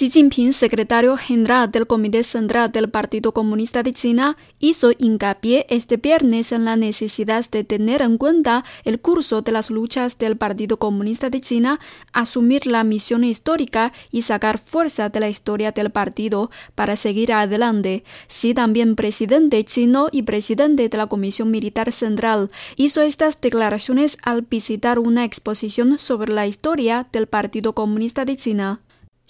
Xi Jinping, secretario general del Comité Central del Partido Comunista de China, hizo hincapié este viernes en la necesidad de tener en cuenta el curso de las luchas del Partido Comunista de China, asumir la misión histórica y sacar fuerza de la historia del partido para seguir adelante. Xi, también presidente chino y presidente de la Comisión Militar Central, hizo estas declaraciones al visitar una exposición sobre la historia del Partido Comunista de China.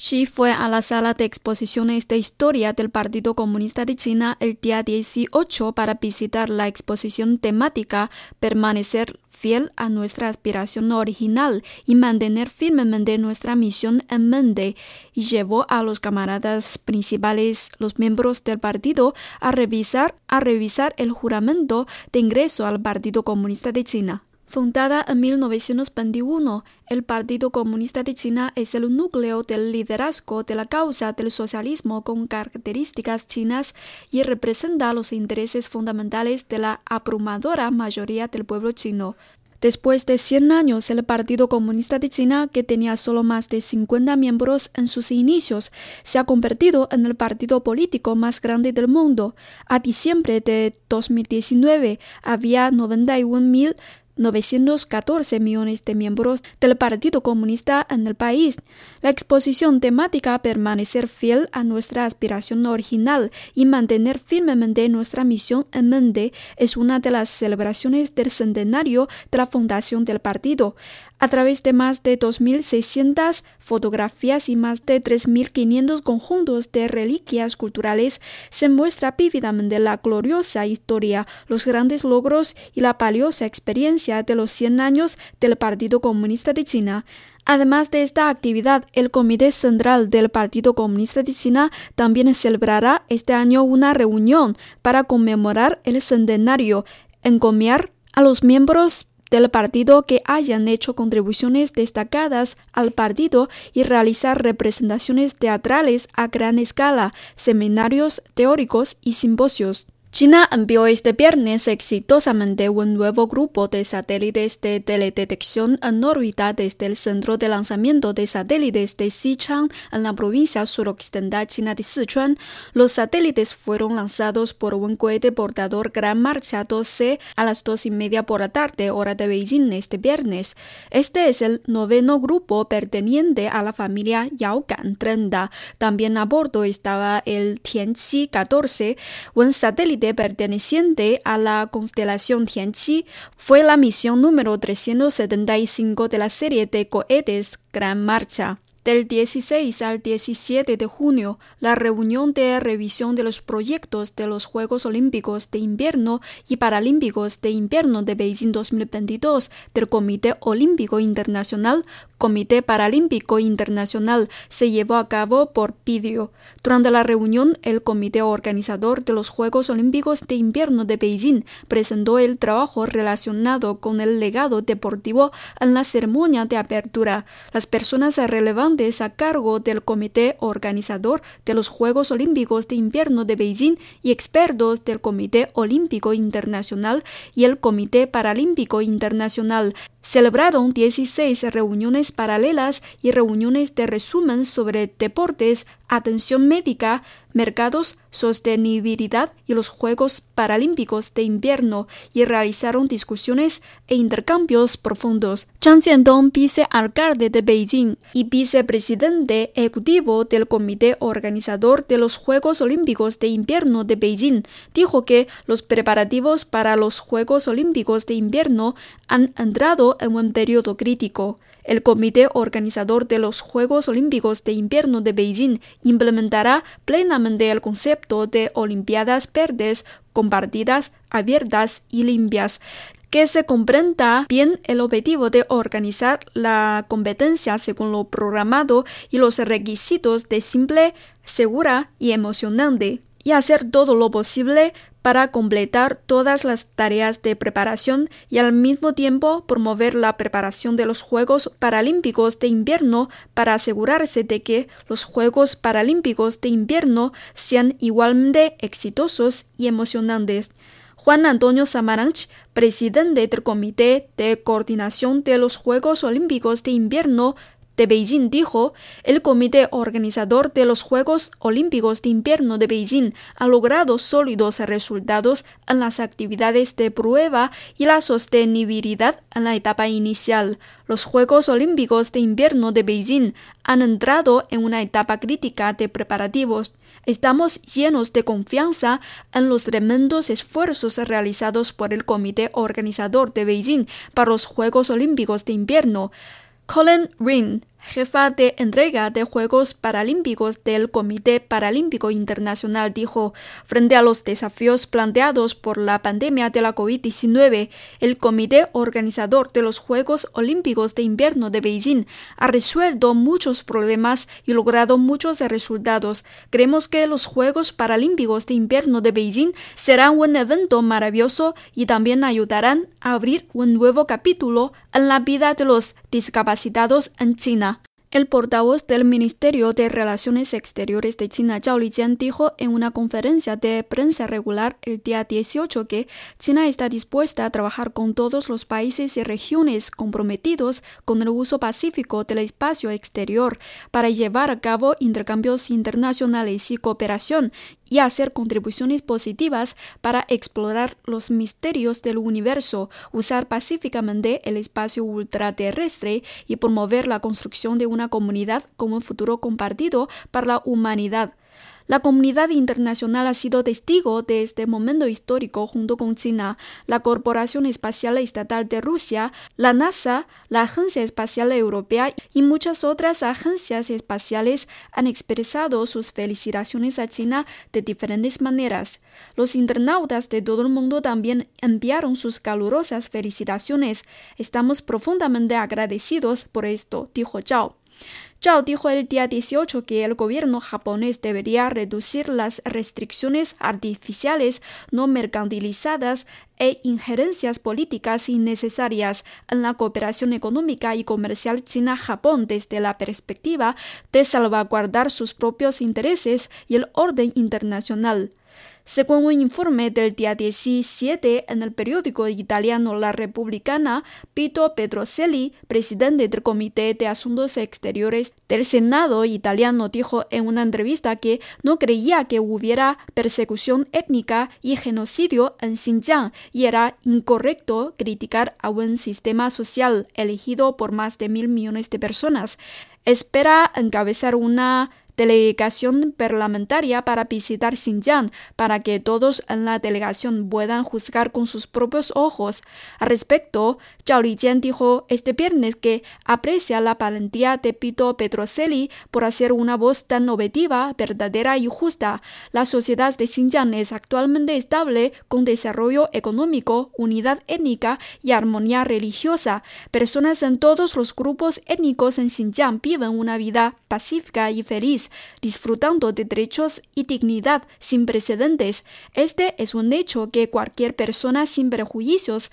Xi fue a la sala de exposiciones de historia del Partido Comunista de China el día 18 para visitar la exposición temática Permanecer fiel a nuestra aspiración original y mantener firmemente nuestra misión en mente, y llevó a los camaradas principales, los miembros del partido, a revisar, a revisar el juramento de ingreso al Partido Comunista de China. Fundada en 1921, el Partido Comunista de China es el núcleo del liderazgo de la causa del socialismo con características chinas y representa los intereses fundamentales de la abrumadora mayoría del pueblo chino. Después de 100 años, el Partido Comunista de China, que tenía solo más de 50 miembros en sus inicios, se ha convertido en el partido político más grande del mundo. A diciembre de 2019 había 91.000 914 millones de miembros del Partido Comunista en el país. La exposición temática Permanecer fiel a nuestra aspiración original y mantener firmemente nuestra misión en mente es una de las celebraciones del centenario de la fundación del partido. A través de más de 2.600 fotografías y más de 3.500 conjuntos de reliquias culturales, se muestra vívidamente la gloriosa historia, los grandes logros y la valiosa experiencia de los 100 años del Partido Comunista de China. Además de esta actividad, el Comité Central del Partido Comunista de China también celebrará este año una reunión para conmemorar el centenario, encomiar a los miembros del partido que hayan hecho contribuciones destacadas al partido y realizar representaciones teatrales a gran escala, seminarios teóricos y simposios. China envió este viernes exitosamente un nuevo grupo de satélites de teledetección en órbita desde el centro de lanzamiento de satélites de Xichang en la provincia suroccidental china de Sichuan. Los satélites fueron lanzados por un cohete portador Gran Marcha 12 a las dos y media por la tarde, hora de Beijing, este viernes. Este es el noveno grupo perteneciente a la familia Yaogan 30. También a bordo estaba el Tianqi 14, un satélite perteneciente a la constelación Tianqi, fue la misión número 375 de la serie de cohetes Gran Marcha. Del 16 al 17 de junio, la reunión de revisión de los proyectos de los Juegos Olímpicos de Invierno y Paralímpicos de Invierno de Beijing 2022 del Comité Olímpico Internacional, Comité Paralímpico Internacional, se llevó a cabo por vídeo. Durante la reunión, el comité organizador de los Juegos Olímpicos de Invierno de Beijing presentó el trabajo relacionado con el legado deportivo en la ceremonia de apertura. Las personas relevantes a cargo del comité organizador de los Juegos Olímpicos de Invierno de Beijing y expertos del Comité Olímpico Internacional y el Comité Paralímpico Internacional celebraron 16 reuniones paralelas y reuniones de resumen sobre deportes, atención médica, mercados, sostenibilidad y los Juegos Paralímpicos de Invierno y realizaron discusiones e intercambios profundos. Zhang Jiandong, vicealcalde de Beijing y vicepresidente ejecutivo del comité organizador de los Juegos Olímpicos de Invierno de Beijing, dijo que los preparativos para los Juegos Olímpicos de Invierno han entrado en un periodo crítico. El comité organizador de los Juegos Olímpicos de Invierno de Beijing implementará plenamente el concepto de Olimpiadas verdes, compartidas, abiertas y limpias, que se comprenda bien el objetivo de organizar la competencia según lo programado y los requisitos de simple, segura y emocionante. Y hacer todo lo posible para completar todas las tareas de preparación y al mismo tiempo promover la preparación de los Juegos Paralímpicos de Invierno para asegurarse de que los Juegos Paralímpicos de Invierno sean igualmente exitosos y emocionantes. Juan Antonio Samaranch, presidente del Comité de Coordinación de los Juegos Olímpicos de Invierno de Beijing dijo, el comité organizador de los Juegos Olímpicos de Invierno de Beijing ha logrado sólidos resultados en las actividades de prueba y la sostenibilidad en la etapa inicial. Los Juegos Olímpicos de Invierno de Beijing han entrado en una etapa crítica de preparativos. Estamos llenos de confianza en los tremendos esfuerzos realizados por el comité organizador de Beijing para los Juegos Olímpicos de Invierno. Colin Ring, jefa de entrega de Juegos Paralímpicos del Comité Paralímpico Internacional, dijo, frente a los desafíos planteados por la pandemia de la COVID-19, el comité organizador de los Juegos Olímpicos de Invierno de Beijing ha resuelto muchos problemas y logrado muchos resultados. Creemos que los Juegos Paralímpicos de Invierno de Beijing serán un evento maravilloso y también ayudarán a abrir un nuevo capítulo en la vida de los discapacitados en China. El portavoz del Ministerio de Relaciones Exteriores de China, Zhao Lijian, dijo en una conferencia de prensa regular el día 18 que China está dispuesta a trabajar con todos los países y regiones comprometidos con el uso pacífico del espacio exterior para llevar a cabo intercambios internacionales y cooperación y hacer contribuciones positivas para explorar los misterios del universo, usar pacíficamente el espacio ultraterrestre y promover la construcción de una comunidad como un futuro compartido para la humanidad. La comunidad internacional ha sido testigo de este momento histórico junto con China, la Corporación Espacial Estatal de Rusia, la NASA, la Agencia Espacial Europea y muchas otras agencias espaciales han expresado sus felicitaciones a China de diferentes maneras. Los internautas de todo el mundo también enviaron sus calurosas felicitaciones. Estamos profundamente agradecidos por esto, dijo Zhao. Zhao dijo el día 18 que el gobierno japonés debería reducir las restricciones artificiales no mercantilizadas e injerencias políticas innecesarias en la cooperación económica y comercial China-Japón desde la perspectiva de salvaguardar sus propios intereses y el orden internacional. Según un informe del día 17 en el periódico italiano La Republicana, Pito Pedroselli, presidente del Comité de Asuntos Exteriores del Senado italiano, dijo en una entrevista que no creía que hubiera persecución étnica y genocidio en Xinjiang y era incorrecto criticar a un sistema social elegido por más de mil millones de personas. Espera encabezar una delegación parlamentaria para visitar Xinjiang para que todos en la delegación puedan juzgar con sus propios ojos. Al respecto, Zhao Lijian dijo este viernes que aprecia la valentía de Pito Petroselli por hacer una voz tan objetiva, verdadera y justa. La sociedad de Xinjiang es actualmente estable con desarrollo económico, unidad étnica y armonía religiosa. Personas en todos los grupos étnicos en Xinjiang viven una vida pacífica y feliz disfrutando de derechos y dignidad sin precedentes. Este es un hecho que cualquier persona sin prejuicios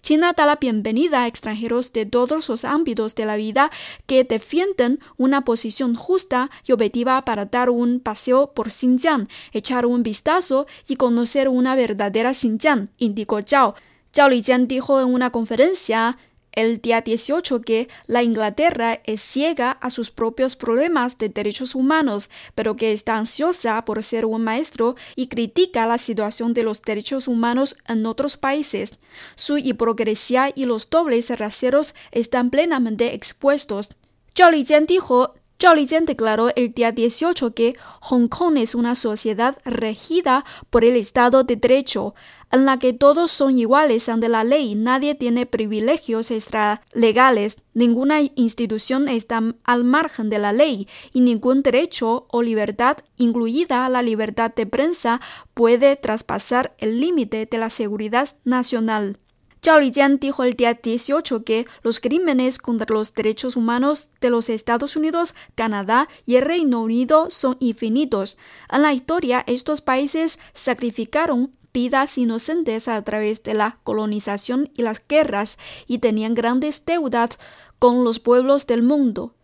China da la bienvenida a extranjeros de todos los ámbitos de la vida que defienden una posición justa y objetiva para dar un paseo por Xinjiang, echar un vistazo y conocer una verdadera Xinjiang, indicó Zhao. Zhao Lijian dijo en una conferencia el día 18 que la Inglaterra es ciega a sus propios problemas de derechos humanos, pero que está ansiosa por ser un maestro y critica la situación de los derechos humanos en otros países. Su hipocresía y los dobles raseros están plenamente expuestos. Zhao Lijian dijo Zhao Lijian declaró el día 18 que Hong Kong es una sociedad regida por el Estado de Derecho en la que todos son iguales ante la ley, nadie tiene privilegios extralegales, ninguna institución está al margen de la ley y ningún derecho o libertad, incluida la libertad de prensa, puede traspasar el límite de la seguridad nacional. Zhao Lijian dijo el día 18 que los crímenes contra los derechos humanos de los Estados Unidos, Canadá y el Reino Unido son infinitos. En la historia, estos países sacrificaron vidas inocentes a través de la colonización y las guerras y tenían grandes deudas con los pueblos del mundo.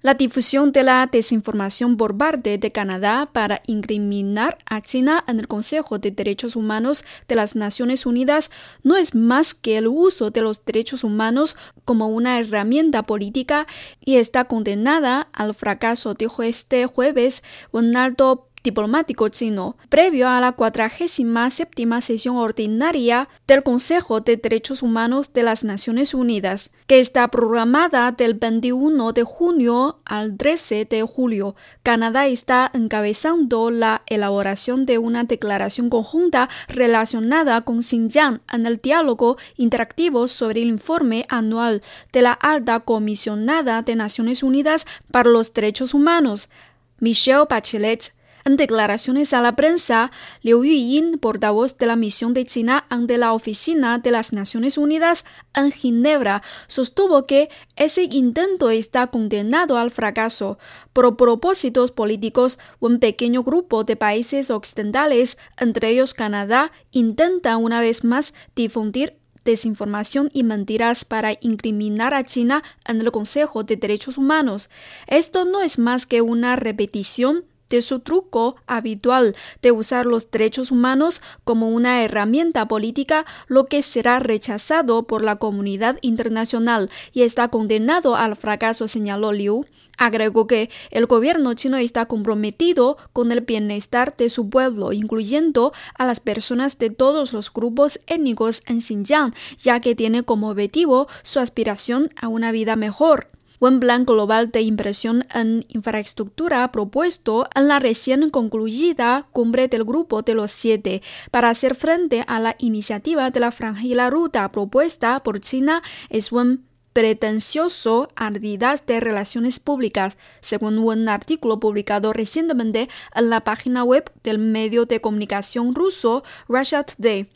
La difusión de la desinformación por de Canadá para incriminar a China en el Consejo de Derechos Humanos de las Naciones Unidas no es más que el uso de los derechos humanos como una herramienta política y está condenada al fracaso, dijo este jueves un alto diplomático chino, previo a la 47 sesión ordinaria del Consejo de Derechos Humanos de las Naciones Unidas, que está programada del 21 de junio al 13 de julio. Canadá está encabezando la elaboración de una declaración conjunta relacionada con Xinjiang en el diálogo interactivo sobre el informe anual de la alta comisionada de Naciones Unidas para los Derechos Humanos. Michelle Bachelet en declaraciones a la prensa, Liu Yuyin, portavoz de la misión de China ante la Oficina de las Naciones Unidas en Ginebra, sostuvo que ese intento está condenado al fracaso. Por propósitos políticos, un pequeño grupo de países occidentales, entre ellos Canadá, intenta una vez más difundir desinformación y mentiras para incriminar a China en el Consejo de Derechos Humanos. Esto no es más que una repetición de su truco habitual de usar los derechos humanos como una herramienta política, lo que será rechazado por la comunidad internacional y está condenado al fracaso, señaló Liu. Agregó que el gobierno chino está comprometido con el bienestar de su pueblo, incluyendo a las personas de todos los grupos étnicos en Xinjiang, ya que tiene como objetivo su aspiración a una vida mejor un plan global de inversión en infraestructura propuesto en la recién concluida cumbre del Grupo de los Siete para hacer frente a la iniciativa de la Franja y la Ruta propuesta por China es un pretencioso ardidas de relaciones públicas, según un artículo publicado recientemente en la página web del medio de comunicación ruso Russia Today.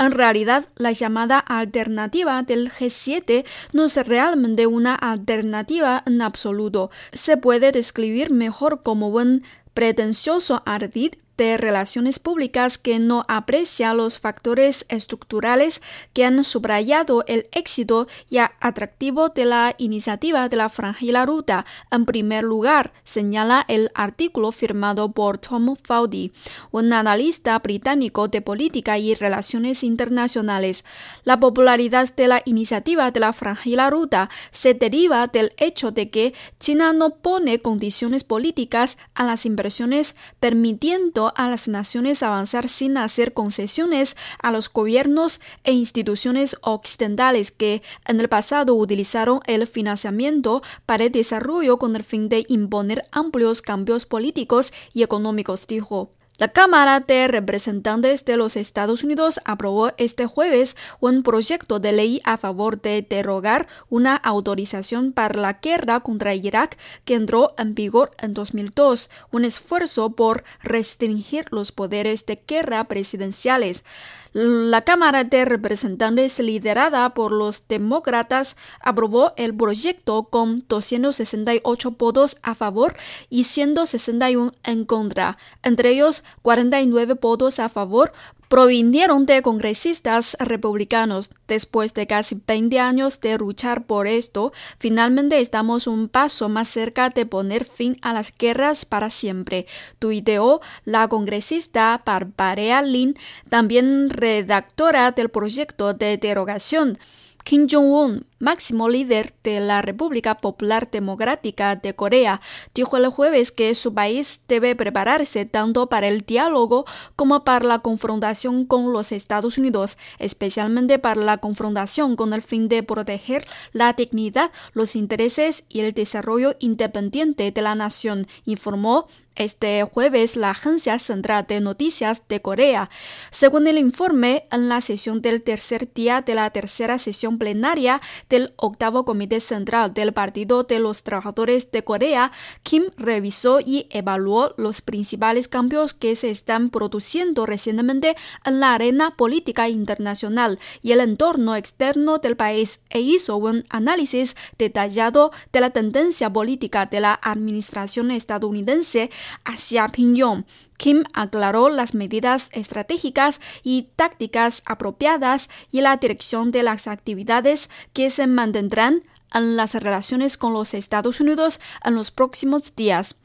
En realidad, la llamada alternativa del G7 no es realmente una alternativa en absoluto. Se puede describir mejor como un pretencioso ardid de relaciones públicas que no aprecia los factores estructurales que han subrayado el éxito y atractivo de la iniciativa de la Franja y la Ruta. En primer lugar, señala el artículo firmado por Tom Faudy, un analista británico de política y relaciones internacionales. La popularidad de la iniciativa de la Franja y la Ruta se deriva del hecho de que China no pone condiciones políticas a las inversiones permitiendo a las naciones avanzar sin hacer concesiones a los gobiernos e instituciones occidentales que en el pasado utilizaron el financiamiento para el desarrollo con el fin de imponer amplios cambios políticos y económicos, dijo. La Cámara de Representantes de los Estados Unidos aprobó este jueves un proyecto de ley a favor de derogar una autorización para la guerra contra Irak que entró en vigor en 2002, un esfuerzo por restringir los poderes de guerra presidenciales. La Cámara de Representantes, liderada por los demócratas, aprobó el proyecto con 268 votos a favor y 161 en contra, entre ellos 49 votos a favor provinieron de congresistas republicanos. Después de casi 20 años de luchar por esto, finalmente estamos un paso más cerca de poner fin a las guerras para siempre, tuiteó la congresista Barbara Lin, también redactora del proyecto de derogación. Kim Jong-un, máximo líder de la República Popular Democrática de Corea, dijo el jueves que su país debe prepararse tanto para el diálogo como para la confrontación con los Estados Unidos, especialmente para la confrontación con el fin de proteger la dignidad, los intereses y el desarrollo independiente de la nación, informó este jueves la Agencia Central de Noticias de Corea. Según el informe, en la sesión del tercer día de la tercera sesión plenaria del octavo Comité Central del Partido de los Trabajadores de Corea, Kim revisó y evaluó los principales cambios que se están produciendo recientemente en la arena política internacional y el entorno externo del país e hizo un análisis detallado de la tendencia política de la administración estadounidense hacia Pyongyang. Kim aclaró las medidas estratégicas y tácticas apropiadas y la dirección de las actividades que se mantendrán en las relaciones con los Estados Unidos en los próximos días.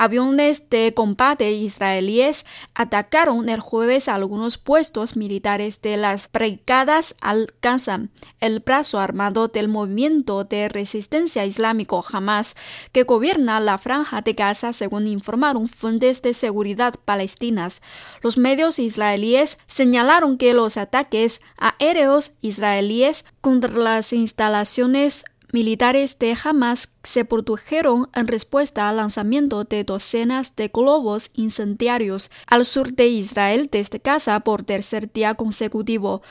Aviones de combate israelíes atacaron el jueves algunos puestos militares de las brigadas al-Qassam, el brazo armado del movimiento de resistencia islámico Hamas, que gobierna la franja de Gaza, según informaron fuentes de seguridad palestinas. Los medios israelíes señalaron que los ataques aéreos israelíes contra las instalaciones militares de Hamas se produjeron en respuesta al lanzamiento de docenas de globos incendiarios al sur de Israel desde Gaza por tercer día consecutivo.